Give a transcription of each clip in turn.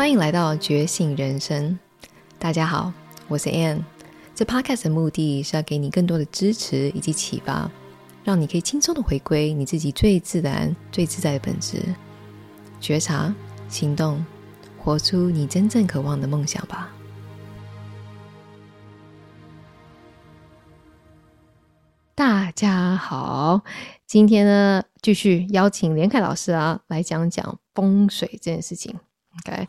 欢迎来到觉醒人生。大家好，我是 Ann。这 Podcast 的目的是要给你更多的支持以及启发，让你可以轻松的回归你自己最自然、最自在的本质，觉察、行动，活出你真正渴望的梦想吧。大家好，今天呢，继续邀请连凯老师啊来讲讲风水这件事情。OK，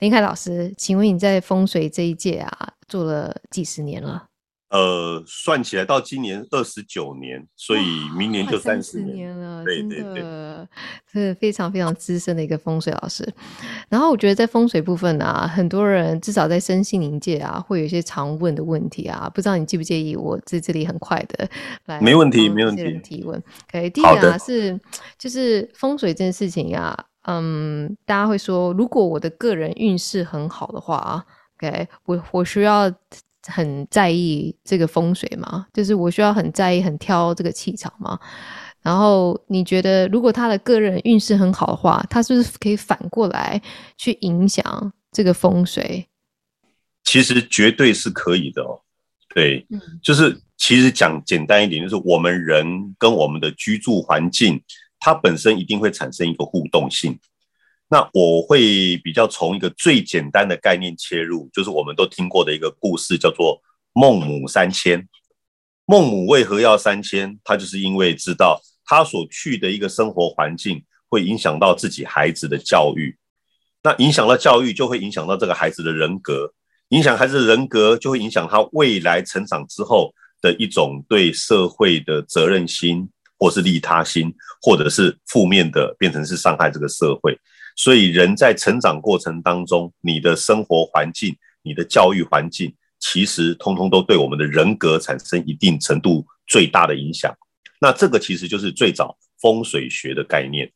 林凯老师，请问你在风水这一界啊，做了几十年了？呃，算起来到今年二十九年，所以明年就三十年，年了。对对对，是非常非常资深的一个风水老师。然后我觉得在风水部分啊，很多人至少在身心灵界啊，会有一些常问的问题啊，不知道你介不介意我在这里很快的来？没问题，没问题。提问。OK，第一个啊是就是风水这件事情呀、啊。嗯，大家会说，如果我的个人运势很好的话，OK，我我需要很在意这个风水吗？就是我需要很在意、很挑这个气场吗？然后你觉得，如果他的个人运势很好的话，他是不是可以反过来去影响这个风水？其实绝对是可以的哦。对，嗯，就是其实讲简单一点，就是我们人跟我们的居住环境。它本身一定会产生一个互动性。那我会比较从一个最简单的概念切入，就是我们都听过的一个故事，叫做孟母三迁。孟母为何要三迁？她就是因为知道她所去的一个生活环境会影响到自己孩子的教育。那影响到教育，就会影响到这个孩子的人格。影响孩子的人格，就会影响他未来成长之后的一种对社会的责任心。或是利他心，或者是负面的，变成是伤害这个社会。所以人在成长过程当中，你的生活环境、你的教育环境，其实通通都对我们的人格产生一定程度最大的影响。那这个其实就是最早风水学的概念。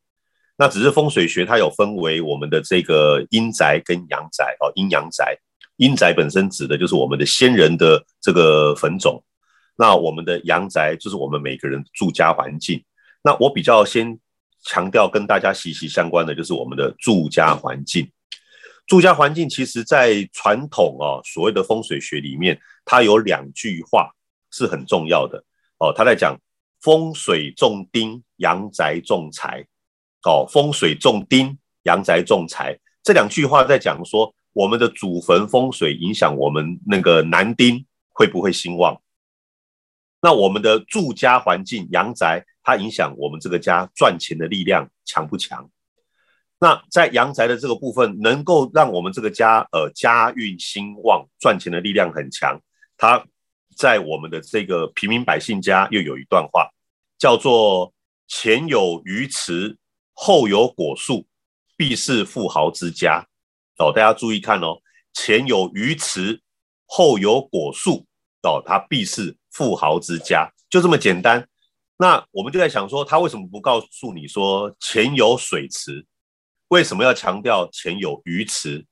那只是风水学它有分为我们的这个阴宅跟阳宅哦，阴阳宅。阴宅本身指的就是我们的先人的这个坟冢。那我们的阳宅就是我们每个人住家环境。那我比较先强调跟大家息息相关的，就是我们的住家环境。住家环境其实，在传统哦，所谓的风水学里面，它有两句话是很重要的哦。他在讲风水重丁，阳宅重财。哦，风水重丁，阳宅重财。这两句话在讲说，我们的祖坟风水影响我们那个男丁会不会兴旺。那我们的住家环境阳宅，它影响我们这个家赚钱的力量强不强？那在阳宅的这个部分，能够让我们这个家呃家运兴旺，赚钱的力量很强。它在我们的这个平民百姓家又有一段话，叫做“前有鱼池，后有果树，必是富豪之家”。哦，大家注意看哦，前有鱼池，后有果树，哦，它必是。富豪之家就这么简单，那我们就在想说，他为什么不告诉你说前有水池？为什么要强调前有鱼池？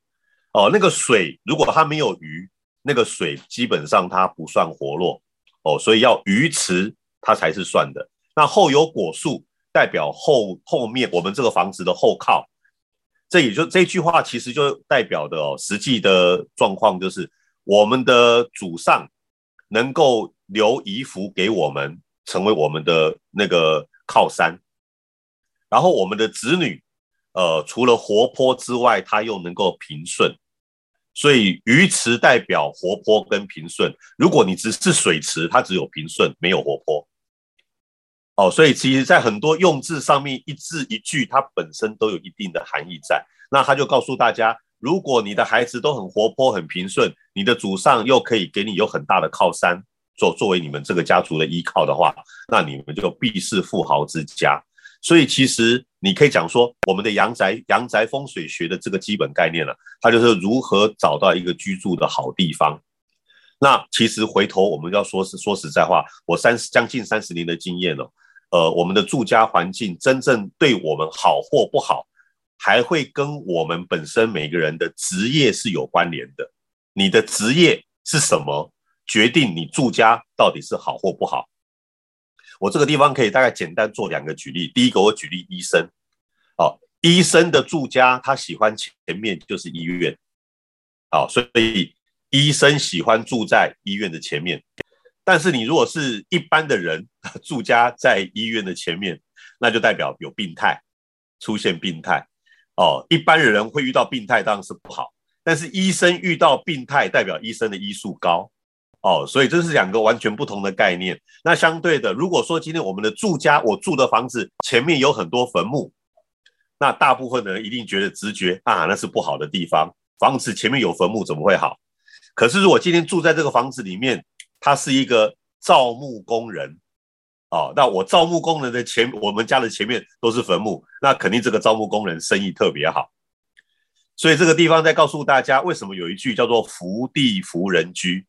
哦，那个水如果它没有鱼，那个水基本上它不算活络哦，所以要鱼池它才是算的。那后有果树，代表后后面我们这个房子的后靠，这也就这句话其实就代表的哦，实际的状况就是我们的祖上能够。留遗福给我们，成为我们的那个靠山。然后我们的子女，呃，除了活泼之外，他又能够平顺。所以鱼池代表活泼跟平顺。如果你只是水池，它只有平顺，没有活泼。哦，所以其实，在很多用字上面，一字一句，它本身都有一定的含义在。那他就告诉大家，如果你的孩子都很活泼、很平顺，你的祖上又可以给你有很大的靠山。作作为你们这个家族的依靠的话，那你们就必是富豪之家。所以其实你可以讲说，我们的阳宅阳宅风水学的这个基本概念了，它就是如何找到一个居住的好地方。那其实回头我们要说是说实在话，我三十将近三十年的经验了，呃，我们的住家环境真正对我们好或不好，还会跟我们本身每个人的职业是有关联的。你的职业是什么？决定你住家到底是好或不好。我这个地方可以大概简单做两个举例。第一个，我举例医生。哦，医生的住家，他喜欢前面就是医院，好，所以医生喜欢住在医院的前面。但是你如果是一般的人，住家在医院的前面，那就代表有病态，出现病态。哦，一般的人会遇到病态当然是不好，但是医生遇到病态，代表医生的医术高。哦，所以这是两个完全不同的概念。那相对的，如果说今天我们的住家，我住的房子前面有很多坟墓，那大部分的人一定觉得直觉啊，那是不好的地方。房子前面有坟墓怎么会好？可是如果今天住在这个房子里面，他是一个造墓工人，哦，那我造墓工人的前，我们家的前面都是坟墓，那肯定这个造墓工人生意特别好。所以这个地方在告诉大家，为什么有一句叫做“福地福人居”。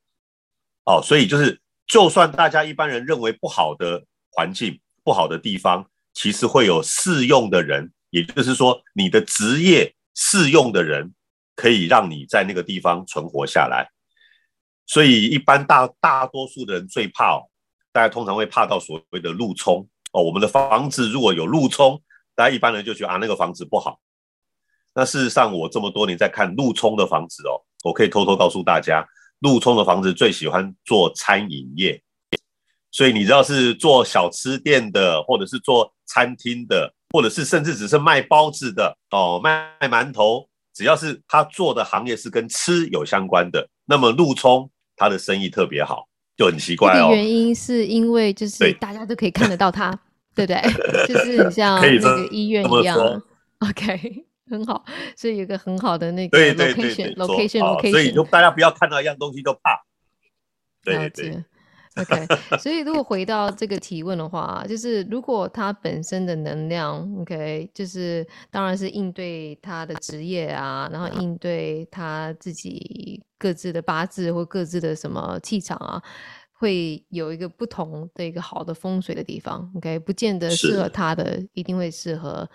哦，所以就是，就算大家一般人认为不好的环境、不好的地方，其实会有适用的人，也就是说，你的职业适用的人，可以让你在那个地方存活下来。所以，一般大大多数的人最怕哦，大家通常会怕到所谓的路冲哦。我们的房子如果有路冲，大家一般人就觉得啊，那个房子不好。那事实上，我这么多年在看路冲的房子哦，我可以偷偷告诉大家。路冲的房子最喜欢做餐饮业，所以你知道是做小吃店的，或者是做餐厅的，或者是甚至只是卖包子的哦，卖卖馒头，只要是他做的行业是跟吃有相关的，那么路冲他的生意特别好，就很奇怪哦。原因是因为就是大家都可以看得到他，对不对？就是很像 那个医院一样。OK。很好，所以有个很好的那个 location，location，location，所以就大家不要看到一样东西就怕。对对，OK。所以如果回到这个提问的话，就是如果他本身的能量，OK，就是当然是应对他的职业啊，然后应对他自己各自的八字或各自的什么气场啊，会有一个不同的一个好的风水的地方，OK，不见得适合他的，一定会适合。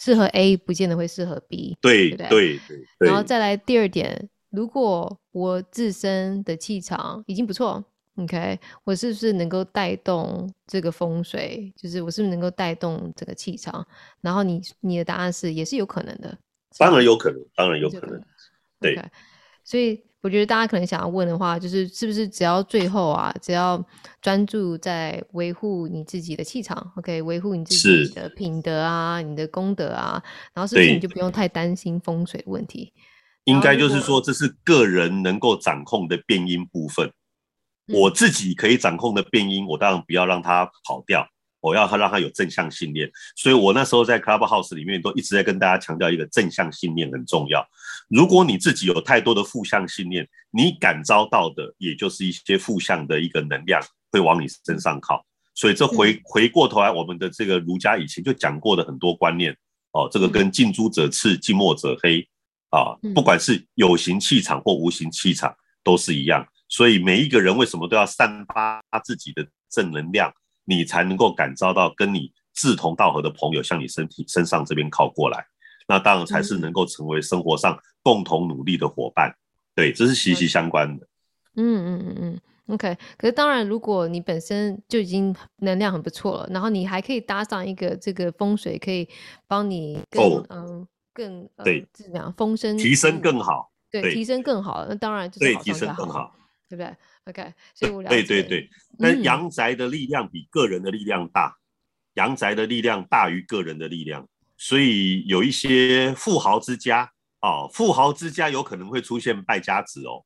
适合 A 不见得会适合 B，对对对，对。然后再来第二点，如果我自身的气场已经不错，OK，我是不是能够带动这个风水？就是我是不是能够带动这个气场？然后你你的答案是也是有可能的，当然有可能，当然有可能，可能对。Okay. 所以。我觉得大家可能想要问的话，就是是不是只要最后啊，只要专注在维护你自己的气场，OK，维护你自己的品德啊，你的功德啊，然后是不是你就不用太担心风水的问题？应该就是说，这是个人能够掌控的变音部分。嗯。我自己可以掌控的变音，我当然不要让它跑掉。我要他让他有正向信念，所以我那时候在 Clubhouse 里面都一直在跟大家强调一个正向信念很重要。如果你自己有太多的负向信念，你感召到的也就是一些负向的一个能量会往你身上靠。所以这回回过头来，我们的这个儒家以前就讲过的很多观念哦，这个跟近朱者赤，近墨者黑啊，不管是有形气场或无形气场都是一样。所以每一个人为什么都要散发自己的正能量？你才能够感召到跟你志同道合的朋友向你身体身上这边靠过来，那当然才是能够成为生活上共同努力的伙伴。对，这是息息相关的。嗯嗯嗯嗯，OK。可是当然，如果你本身就已经能量很不错了，然后你还可以搭上一个这个风水，可以帮你更、哦、嗯更对怎么样风声提升更好，对，对提升更好。那当然就对提升更好，对不对？OK，所以我了解。对对对，那阳宅的力量比个人的力量大，阳、嗯、宅的力量大于个人的力量，所以有一些富豪之家哦，富豪之家有可能会出现败家子哦。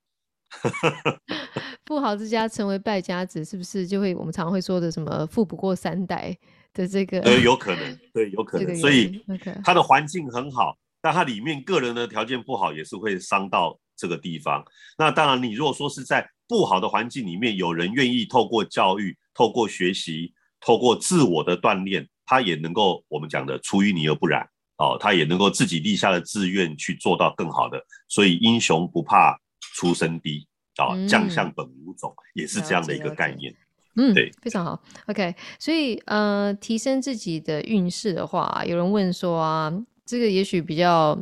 富豪之家成为败家子，是不是就会我们常会说的什么“富不过三代”的这个？呃，有可能，对，有可能。这个、所以，OK，他的环境很好，但他里面个人的条件不好，也是会伤到这个地方。那当然，你如果说是在不好的环境里面，有人愿意透过教育、透过学习、透过自我的锻炼，他也能够我们讲的出淤泥而不染哦，他也能够自己立下了志愿去做到更好的。所以英雄不怕出身低啊，哦，将相本无种，嗯，也是这样的一个概念。嗯，对，非常好。OK，所以呃，提升自己的运势的话，有人问说啊，这个也许比较。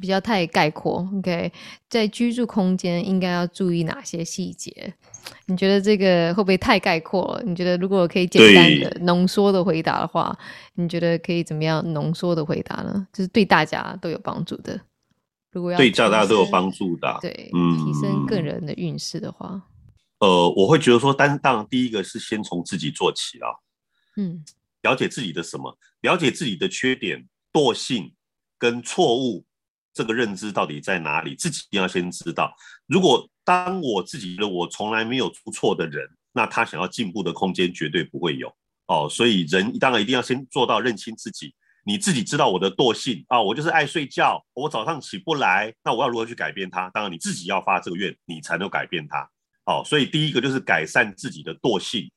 比较太概括，OK，在居住空间应该要注意哪些细节你觉得这个会不会太概括了？你觉得如果可以简单的浓缩的回答的话，你觉得可以怎么样浓缩的回答呢？就是对大家都有帮助的。如果要对大家都有帮助的，对，嗯，提升个人的运势的话，呃，我会觉得说，但当然第一个是先从自己做起啊，嗯，了解自己的什么，了解自己的缺点、惰性跟错误。这个认知到底在哪里？自己一定要先知道。如果当我自己的我从来没有出错的人，那他想要进步的空间绝对不会有哦。所以人当然一定要先做到认清自己。你自己知道我的惰性啊，我就是爱睡觉，我早上起不来。那我要如何去改变它？当然你自己要发这个愿，你才能改变它。哦，所以第一个就是改善自己的惰性。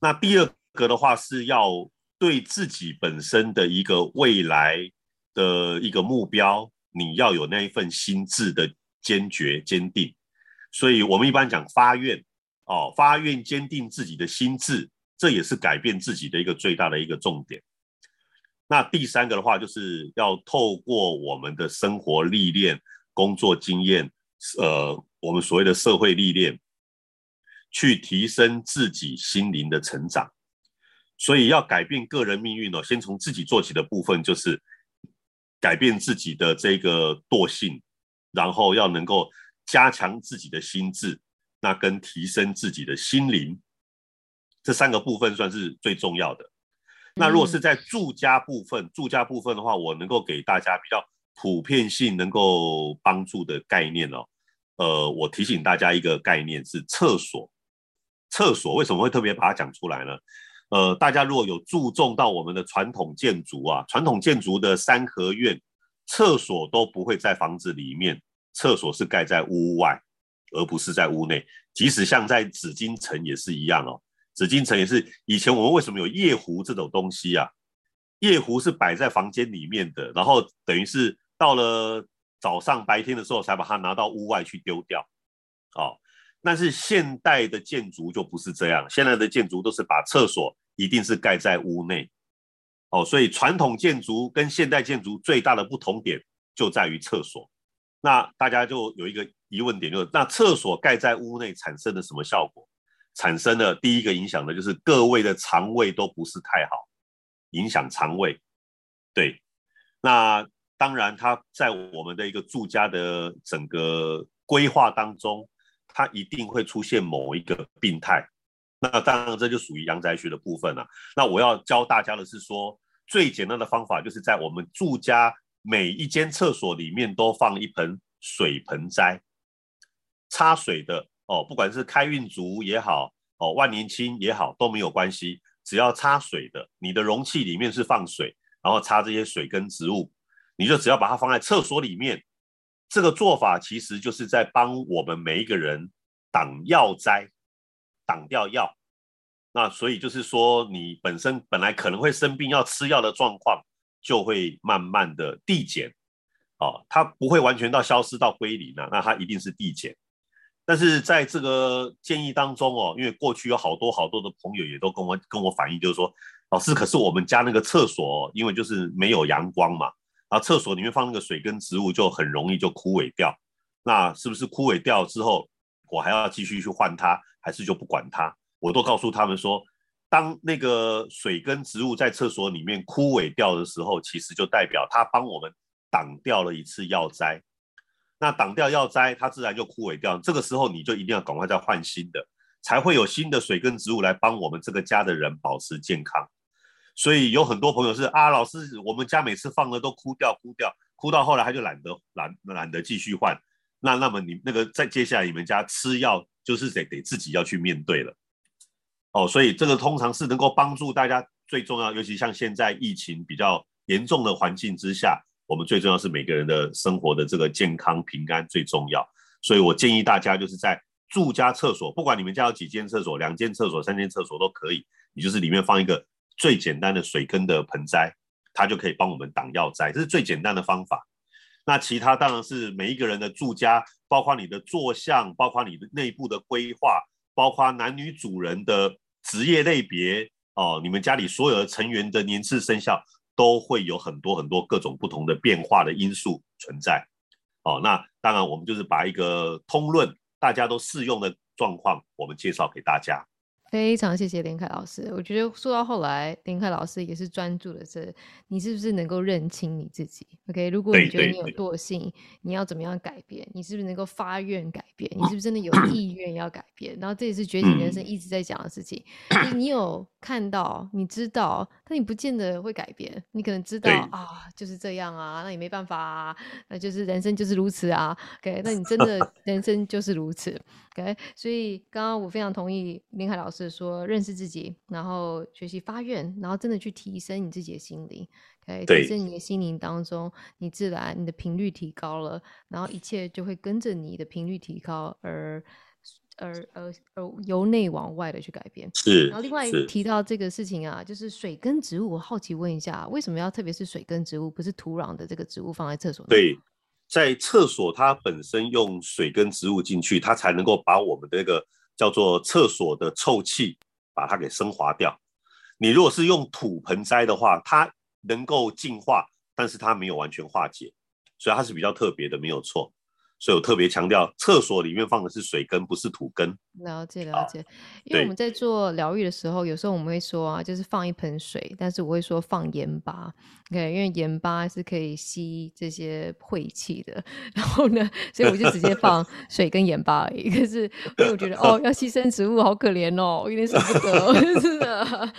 那第二个的话是要对自己本身的一个未来。的一个目标，你要有那一份心智的坚决坚定，所以我们一般讲发愿哦，发愿坚定自己的心智，这也是改变自己的一个最大的一个重点。那第三个的话，就是要透过我们的生活历练、工作经验，呃，我们所谓的社会历练，去提升自己心灵的成长。所以要改变个人命运哦，先从自己做起的部分就是。改变自己的这个惰性，然后要能够加强自己的心智，那跟提升自己的心灵，这三个部分算是最重要的。那如果是在住家部分，住家部分的话，我能够给大家比较普遍性能够帮助的概念哦。呃，我提醒大家一个概念是厕所。厕所为什么会特别把它讲出来呢？呃，大家如果有注重到我们的传统建筑啊，传统建筑的三合院，厕所都不会在房子里面，厕所是盖在屋外，而不是在屋内。即使像在紫禁城也是一样哦，紫禁城也是以前我们为什么有夜壶这种东西啊？夜壶是摆在房间里面的，然后等于是到了早上白天的时候才把它拿到屋外去丢掉，哦。但是现代的建筑就不是这样，现在的建筑都是把厕所。一定是盖在屋内，哦，所以传统建筑跟现代建筑最大的不同点就在于厕所。那大家就有一个疑问点，就是那厕所盖在屋内产生了什么效果？产生的第一个影响的就是各位的肠胃都不是太好，影响肠胃。对，那当然它在我们的一个住家的整个规划当中，它一定会出现某一个病态。那当然，这就属于阳宅学的部分了。那我要教大家的是说，最简单的方法就是在我们住家每一间厕所里面都放一盆水盆栽，插水的哦，不管是开运竹也好，哦，万年青也好，都没有关系，只要插水的，你的容器里面是放水，然后插这些水跟植物，你就只要把它放在厕所里面，这个做法其实就是在帮我们每一个人挡药灾。挡掉药，那所以就是说，你本身本来可能会生病要吃药的状况，就会慢慢的递减，哦，它不会完全到消失到归零了，那它一定是递减。但是在这个建议当中哦，因为过去有好多好多的朋友也都跟我跟我反映，就是说，老师，可是我们家那个厕所，因为就是没有阳光嘛，然后厕所里面放那个水跟植物就很容易就枯萎掉，那是不是枯萎掉之后，我还要继续去换它？还是就不管它，我都告诉他们说，当那个水跟植物在厕所里面枯萎掉的时候，其实就代表它帮我们挡掉了一次药灾。那挡掉药灾，它自然就枯萎掉。这个时候你就一定要赶快再换新的，才会有新的水跟植物来帮我们这个家的人保持健康。所以有很多朋友是啊，老师，我们家每次放了都枯掉，枯掉，哭到后来他就懒得懒懒得继续换。那那么你那个再接下来你们家吃药。就是得得自己要去面对了，哦，所以这个通常是能够帮助大家最重要，尤其像现在疫情比较严重的环境之下，我们最重要是每个人的生活的这个健康平安最重要。所以我建议大家就是在住家厕所，不管你们家有几间厕所，两间厕所、三间厕所都可以，你就是里面放一个最简单的水根的盆栽，它就可以帮我们挡药灾，这是最简单的方法。那其他当然是每一个人的住家，包括你的坐向，包括你的内部的规划，包括男女主人的职业类别哦，你们家里所有的成员的年次生肖都会有很多很多各种不同的变化的因素存在哦。那当然我们就是把一个通论大家都适用的状况，我们介绍给大家。非常谢谢林凯老师，我觉得说到后来，林凯老师也是专注的是你是不是能够认清你自己？OK，如果你觉得你有惰性，你要怎么样改变？你是不是能够发愿改变？你是不是真的有意愿要改变？然后这也是觉醒人生一直在讲的事情。你你有看到，你知道，但你不见得会改变。你可能知道啊，就是这样啊，那也没办法啊，那就是人生就是如此啊。OK，那你真的 人生就是如此。OK，所以刚刚我非常同意林凯老师说，认识自己，然后学习发愿，然后真的去提升你自己的心灵。OK，提升你的心灵当中，你自然你的频率提高了，然后一切就会跟着你的频率提高而而而而由内往外的去改变。是。然后另外提到这个事情啊，就是水跟植物，我好奇问一下，为什么要特别是水跟植物，不是土壤的这个植物放在厕所？对。在厕所，它本身用水跟植物进去，它才能够把我们的那个叫做厕所的臭气把它给升华掉。你如果是用土盆栽的话，它能够净化，但是它没有完全化解，所以它是比较特别的，没有错。所以我特别强调，厕所里面放的是水根，不是土根。了解了解，因为我们在做疗愈的时候，有时候我们会说啊，就是放一盆水，但是我会说放盐巴，OK，因为盐巴是可以吸这些晦气的。然后呢，所以我就直接放 水跟盐巴而已。可是因为我觉得哦，要牺牲植物好可怜哦，我有点舍不得，真的。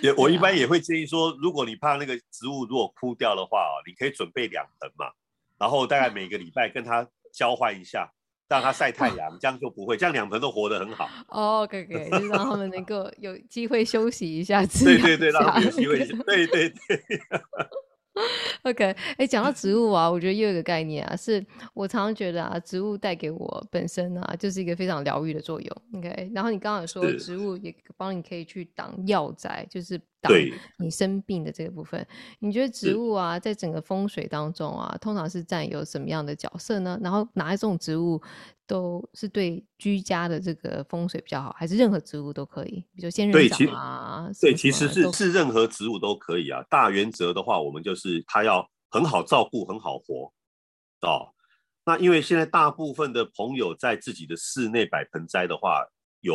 也我一般也会建议说，如果你怕那个植物如果枯掉的话，你可以准备两盆嘛。然后大概每个礼拜跟它交换一下，让它晒太阳，这样就不会，这样两盆都活得很好。哦，可以可以，就是让他们能够有机会休息一下。对对对，让他们有机会。对对对。OK，哎，讲到植物啊，我觉得又有一个概念啊，是我常常觉得啊，植物带给我本身啊，就是一个非常疗愈的作用。OK，然后你刚刚有说植物也帮你可以去挡药灾，就是挡你生病的这个部分。你觉得植物啊，在整个风水当中啊，通常是占有什么样的角色呢？然后哪一种植物？都是对居家的这个风水比较好，还是任何植物都可以？比如仙人掌啊，对，其实是是任何植物都可以啊。大原则的话，我们就是它要很好照顾，很好活哦。那因为现在大部分的朋友在自己的室内摆盆栽的话，有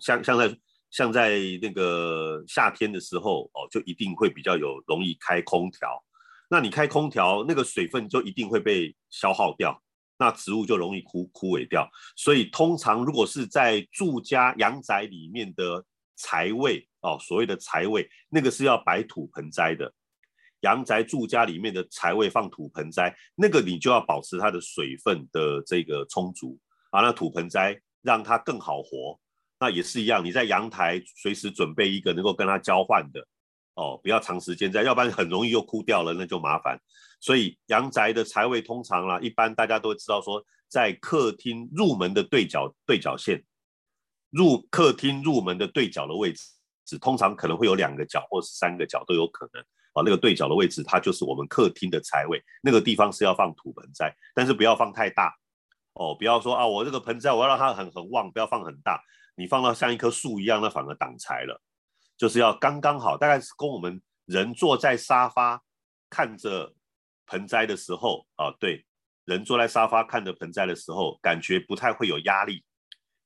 像像在像在那个夏天的时候哦，就一定会比较有容易开空调。那你开空调，那个水分就一定会被消耗掉。那植物就容易枯枯萎掉，所以通常如果是在住家阳宅里面的财位哦，所谓的财位，那个是要摆土盆栽的。阳宅住家里面的财位放土盆栽，那个你就要保持它的水分的这个充足啊。那土盆栽让它更好活，那也是一样，你在阳台随时准备一个能够跟它交换的哦，不要长时间在，要不然很容易又枯掉了，那就麻烦。所以阳宅的财位通常啦，一般大家都知道说，在客厅入门的对角对角线，入客厅入门的对角的位置，通常可能会有两个角或是三个角都有可能啊。那个对角的位置，它就是我们客厅的财位，那个地方是要放土盆栽，但是不要放太大哦，不要说啊，我这个盆栽我要让它很很旺，不要放很大，你放到像一棵树一样，那反而挡财了。就是要刚刚好，大概是跟我们人坐在沙发看着。盆栽的时候啊，对，人坐在沙发看着盆栽的时候，感觉不太会有压力，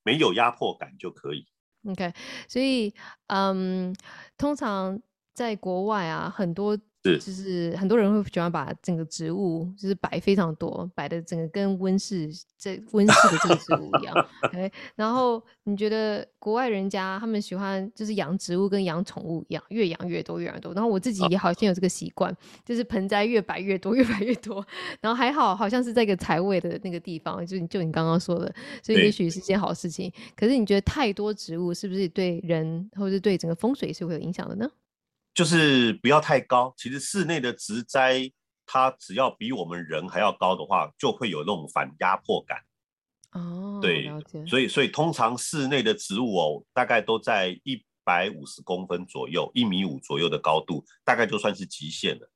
没有压迫感就可以。OK，所以嗯，通常在国外啊，很多。是，就是很多人会喜欢把整个植物就是摆非常多，摆的整个跟温室这温室的这个植物一样。OK，然后你觉得国外人家他们喜欢就是养植物跟养宠物一样，越养越多，越养越多。然后我自己也好像有这个习惯，就是盆栽越摆越多，越摆越多。然后还好，好像是在一个财位的那个地方，就就你刚刚说的，所以也许是件好事情。可是你觉得太多植物是不是对人或者是对整个风水是会有影响的呢？就是不要太高，其实室内的植栽，它只要比我们人还要高的话，就会有那种反压迫感。哦，对，所以所以通常室内的植物哦，大概都在一百五十公分左右，一米五左右的高度，大概就算是极限了。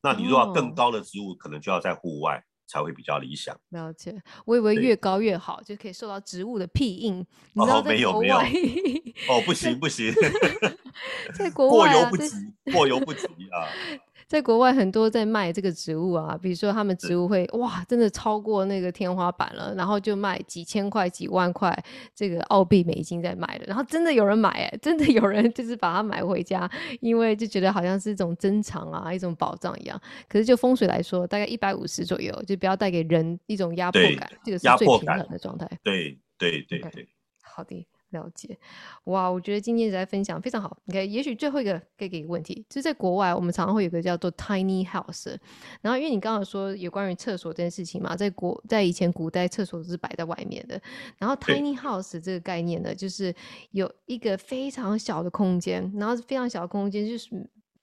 那你如果要更高的植物，哦，可能就要在户外才会比较理想。了解，我以为越高越好，就可以受到植物的庇荫。哦，没有没有，哦，不行不行。在国外、啊、过犹不及，过犹不及啊！在国外很多在卖这个植物啊，比如说他们植物会哇，真的超过那个天花板了，然后就卖几千块、几万块这个澳币、美金在卖的，然后真的有人买哎，真的有人就是把它买回家，因为就觉得好像是一种珍藏啊，一种宝藏一样。可是就风水来说，大概一百五十左右，就不要带给人一种压迫感，这个是最平衡的状态。对对对对，okay, 好的。了解，哇！我觉得今天在分享非常好。OK，也许最后一个可以给一个问题，就是在国外，我们常常会有个叫做 tiny house。然后，因为你刚刚说有关于厕所这件事情嘛，在国在以前古代厕所都是摆在外面的。然后 tiny house 这个概念呢，就是有一个非常小的空间，然后非常小的空间就是。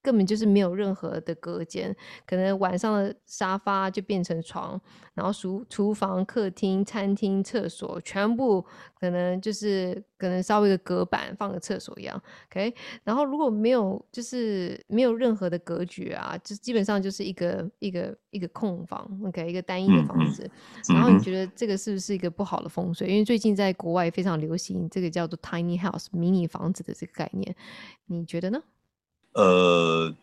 根本就是没有任何的隔间，可能晚上的沙发就变成床，然后厨厨房、客厅、餐厅、厕所全部可能就是可能稍微的隔板放个厕所一样，OK。然后如果没有就是没有任何的格局啊，就基本上就是一个一个一个空房，OK，一个单一的房子。然后你觉得这个是不是一个不好的风水？因为最近在国外非常流行这个叫做 tiny house 迷你房子的这个概念，你觉得呢？呃，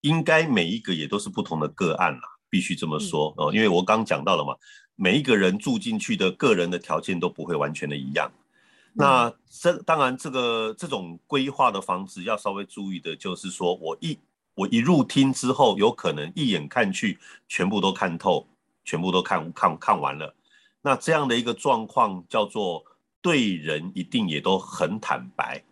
应该每一个也都是不同的个案啦，必须这么说哦。因为我刚讲到了嘛，每一个人住进去的个人的条件都不会完全的一样。那这当然，这个这种规划的房子要稍微注意的就是说，我一我一入厅之后，有可能一眼看去，全部都看透，全部都看看看完了。那这样的一个状况叫做对人一定也都很坦白，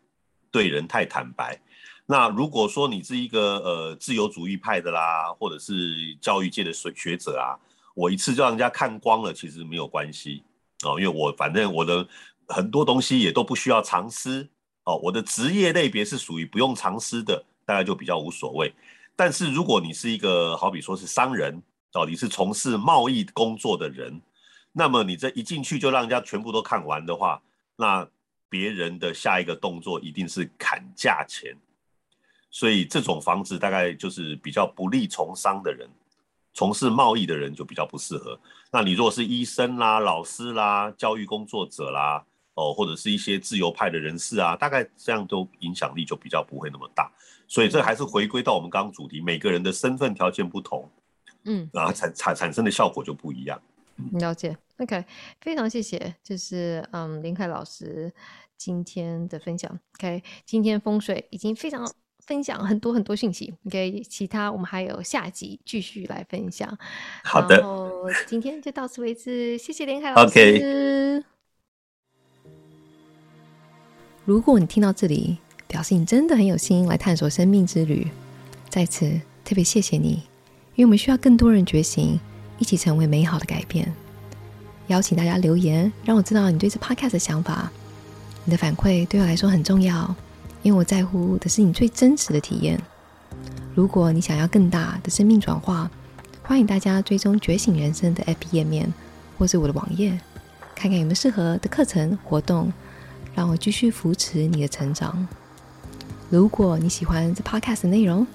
对人太坦白。那如果说你是一个呃自由主义派的啦，或者是教育界的学学者啊，我一次就让人家看光了，其实没有关系哦，因为我反正我的很多东西也都不需要藏私哦，我的职业类别是属于不用藏私的，大概就比较无所谓。但是如果你是一个好比说是商人哦，你是从事贸易工作的人，那么你这一进去就让人家全部都看完的话，那别人的下一个动作一定是砍价钱。所以这种房子大概就是比较不利从商的人，从事贸易的人就比较不适合。那你如果是医生啦、老师啦、教育工作者啦，哦，或者是一些自由派的人士啊，大概这样都影响力就比较不会那么大。所以这还是回归到我们刚刚主题，每个人的身份条件不同，嗯，然后产产产生的效果就不一样。了解，OK，非常谢谢，就是嗯林凯老师今天的分享。OK，今天风水已经非常。分享很多很多讯息，OK，其他我们还有下集继续来分享。好的，然后今天就到此为止，谢谢连海老师。OK。如果你听到这里，表示你真的很有心来探索生命之旅，在此特别谢谢你，因为我们需要更多人觉醒，一起成为美好的改变。邀请大家留言，让我知道你对这 Podcast 的想法，你的反馈对我来说很重要。因为我在乎的是你最真实的体验。如果你想要更大的生命转化，欢迎大家追踪觉醒人生的 App 页面，或是我的网页，看看有没有适合的课程活动，让我继续扶持你的成长。如果你喜欢这 Podcast 的内容，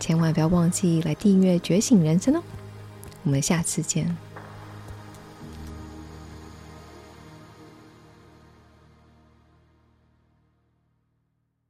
千万不要忘记来订阅觉醒人生哦。我们下次见。